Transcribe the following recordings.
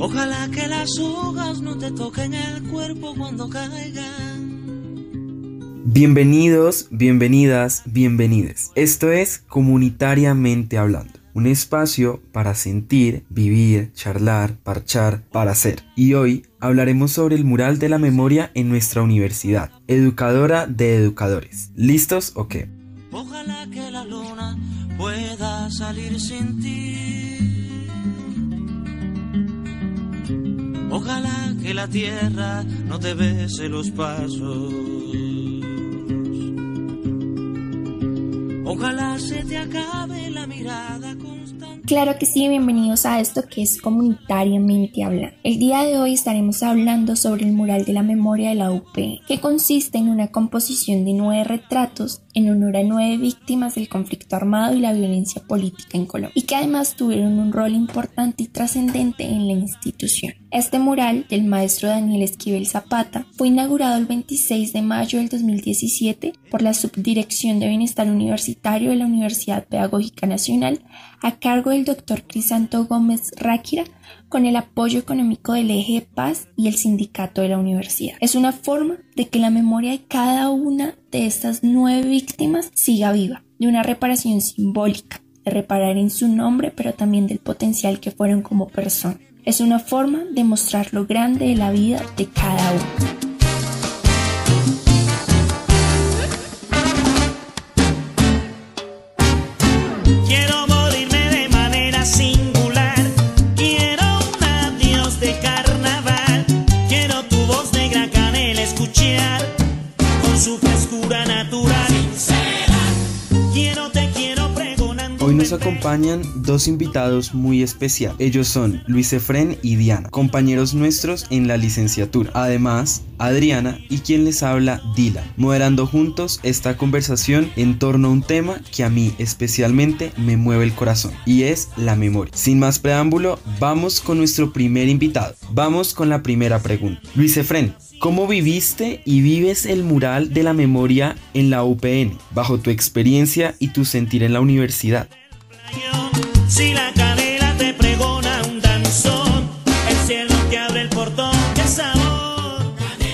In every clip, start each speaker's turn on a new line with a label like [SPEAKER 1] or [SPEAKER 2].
[SPEAKER 1] Ojalá que las hojas no te toquen el cuerpo cuando caigan.
[SPEAKER 2] Bienvenidos, bienvenidas, bienvenides. Esto es Comunitariamente Hablando un espacio para sentir, vivir, charlar, parchar, para ser. Y hoy hablaremos sobre el mural de la memoria en nuestra universidad, educadora de educadores. ¿Listos o qué?
[SPEAKER 1] Ojalá que la luna pueda salir sin ti. Ojalá que la tierra no te bese los pasos. Ojalá se te acabe la mirada constante.
[SPEAKER 3] Claro que sí, bienvenidos a esto que es comunitariamente hablando. El día de hoy estaremos hablando sobre el mural de la memoria de la UP, que consiste en una composición de nueve retratos en honor a nueve víctimas del conflicto armado y la violencia política en Colombia, y que además tuvieron un rol importante y trascendente en la institución. Este mural del maestro Daniel Esquivel Zapata fue inaugurado el 26 de mayo del 2017 por la Subdirección de Bienestar Universitario de la Universidad Pedagógica Nacional a cargo del doctor Crisanto Gómez Ráquira con el apoyo económico del Eje de Paz y el sindicato de la universidad. Es una forma de que la memoria de cada una de estas nueve víctimas siga viva, de una reparación simbólica, de reparar en su nombre, pero también del potencial que fueron como personas. Es una forma de mostrar lo grande de la vida de cada uno.
[SPEAKER 2] Nos acompañan dos invitados muy especiales. Ellos son Luis Efren y Diana, compañeros nuestros en la licenciatura. Además, Adriana y quien les habla, Dila, moderando juntos esta conversación en torno a un tema que a mí especialmente me mueve el corazón y es la memoria. Sin más preámbulo, vamos con nuestro primer invitado. Vamos con la primera pregunta. Luis Efren, ¿Cómo viviste y vives el mural de la memoria en la UPN, bajo tu experiencia y tu sentir en la universidad?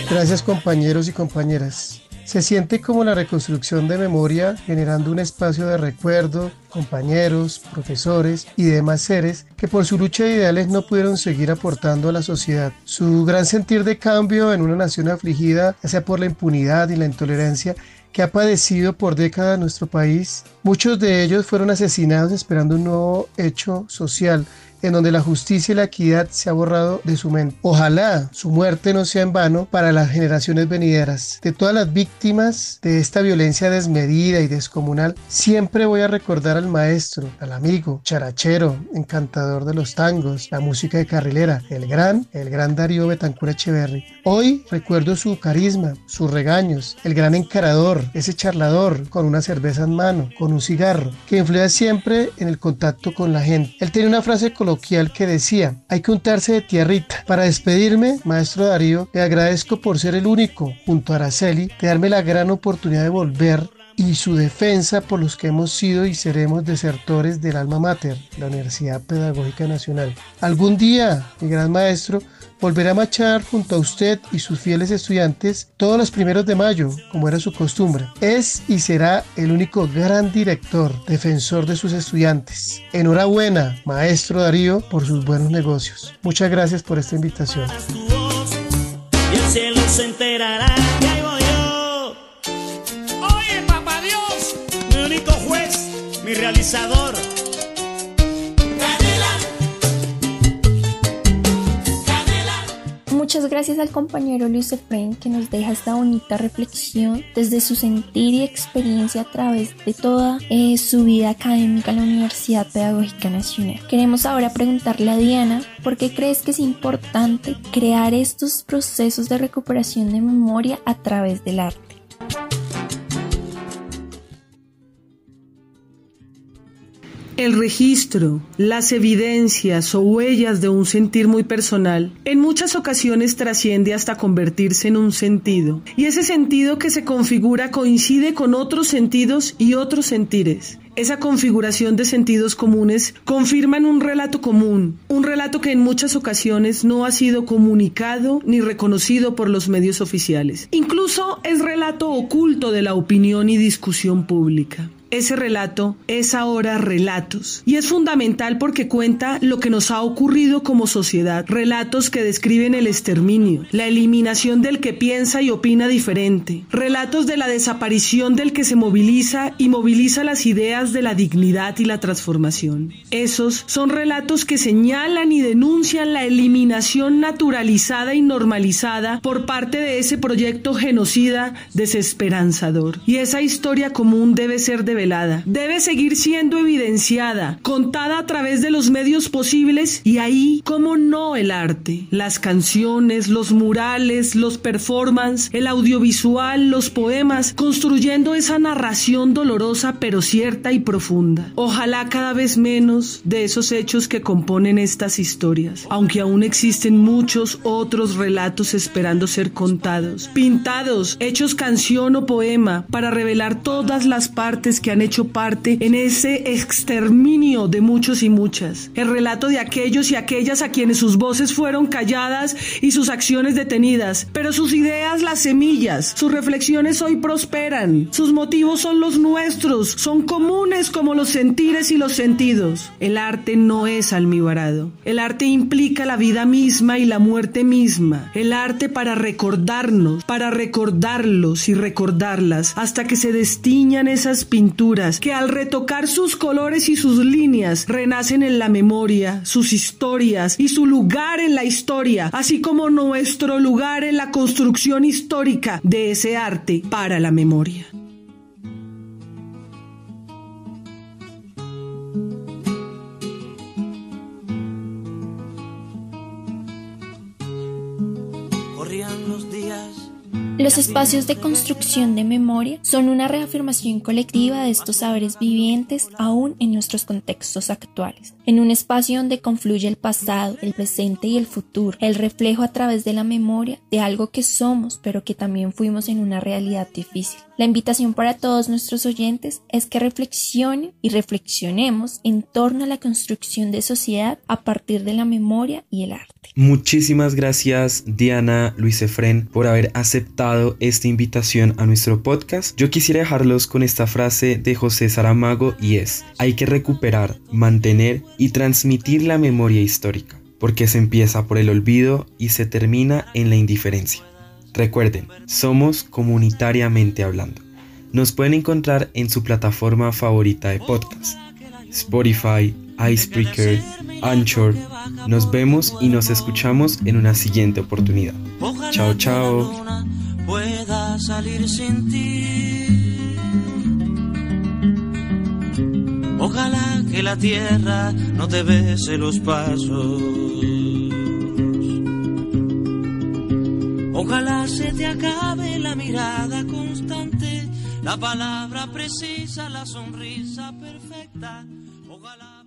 [SPEAKER 4] Gracias compañeros y compañeras. Se siente como la reconstrucción de memoria generando un espacio de recuerdo, compañeros, profesores y demás seres que por su lucha de ideales no pudieron seguir aportando a la sociedad. Su gran sentir de cambio en una nación afligida, ya sea por la impunidad y la intolerancia, que ha padecido por décadas nuestro país. Muchos de ellos fueron asesinados esperando un nuevo hecho social en donde la justicia y la equidad se ha borrado de su mente. Ojalá su muerte no sea en vano para las generaciones venideras. De todas las víctimas de esta violencia desmedida y descomunal, siempre voy a recordar al maestro, al amigo, charachero, encantador de los tangos, la música de carrilera, el gran, el gran Darío Betancur Echeverry. Hoy recuerdo su carisma, sus regaños, el gran encarador, ese charlador con una cerveza en mano, con un cigarro, que influía siempre en el contacto con la gente. Él tenía una frase que decía, hay que untarse de tierrita. Para despedirme, maestro Darío, le agradezco por ser el único, junto a Araceli, de darme la gran oportunidad de volver y su defensa por los que hemos sido y seremos desertores del alma mater, la Universidad Pedagógica Nacional. Algún día, mi gran maestro, volverá a marchar junto a usted y sus fieles estudiantes todos los primeros de mayo, como era su costumbre. Es y será el único gran director, defensor de sus estudiantes. Enhorabuena, maestro Darío, por sus buenos negocios. Muchas gracias por esta invitación.
[SPEAKER 1] Voz,
[SPEAKER 3] Muchas gracias al compañero Luis Efraín que nos deja esta bonita reflexión desde su sentir y experiencia a través de toda eh, su vida académica en la Universidad Pedagógica Nacional. Queremos ahora preguntarle a Diana por qué crees que es importante crear estos procesos de recuperación de memoria a través del arte.
[SPEAKER 5] El registro, las evidencias o huellas de un sentir muy personal en muchas ocasiones trasciende hasta convertirse en un sentido. Y ese sentido que se configura coincide con otros sentidos y otros sentires. esa configuración de sentidos comunes confirman un relato común, un relato que en muchas ocasiones no ha sido comunicado ni reconocido por los medios oficiales. Incluso es relato oculto de la opinión y discusión pública. Ese relato es ahora relatos y es fundamental porque cuenta lo que nos ha ocurrido como sociedad, relatos que describen el exterminio, la eliminación del que piensa y opina diferente, relatos de la desaparición del que se moviliza y moviliza las ideas de la dignidad y la transformación. Esos son relatos que señalan y denuncian la eliminación naturalizada y normalizada por parte de ese proyecto genocida desesperanzador. Y esa historia común debe ser debe seguir siendo evidenciada, contada a través de los medios posibles y ahí, como no, el arte, las canciones, los murales, los performances, el audiovisual, los poemas, construyendo esa narración dolorosa pero cierta y profunda. Ojalá cada vez menos de esos hechos que componen estas historias, aunque aún existen muchos otros relatos esperando ser contados, pintados, hechos canción o poema para revelar todas las partes que han hecho parte en ese exterminio de muchos y muchas. El relato de aquellos y aquellas a quienes sus voces fueron calladas y sus acciones detenidas, pero sus ideas las semillas, sus reflexiones hoy prosperan, sus motivos son los nuestros, son comunes como los sentires y los sentidos. El arte no es almibarado. El arte implica la vida misma y la muerte misma. El arte para recordarnos, para recordarlos y recordarlas hasta que se destiñan esas que al retocar sus colores y sus líneas renacen en la memoria, sus historias y su lugar en la historia, así como nuestro lugar en la construcción histórica de ese arte para la memoria.
[SPEAKER 3] Los espacios de construcción de memoria son una reafirmación colectiva de estos saberes vivientes aún en nuestros contextos actuales. En un espacio donde confluye el pasado, el presente y el futuro, el reflejo a través de la memoria de algo que somos pero que también fuimos en una realidad difícil. La invitación para todos nuestros oyentes es que reflexionen y reflexionemos en torno a la construcción de sociedad a partir de la memoria y el arte.
[SPEAKER 2] Muchísimas gracias Diana Luis Efren por haber aceptado esta invitación a nuestro podcast. Yo quisiera dejarlos con esta frase de José Saramago y es, hay que recuperar, mantener y transmitir la memoria histórica, porque se empieza por el olvido y se termina en la indiferencia. Recuerden, somos comunitariamente hablando. Nos pueden encontrar en su plataforma favorita de podcast, Spotify, Icebreaker, Anchor. Nos vemos y nos escuchamos en una siguiente oportunidad. Chao, chao. Pueda salir sin ti.
[SPEAKER 1] Ojalá que la tierra no te bese los pasos. Ojalá se te acabe la mirada constante, la palabra precisa, la sonrisa perfecta.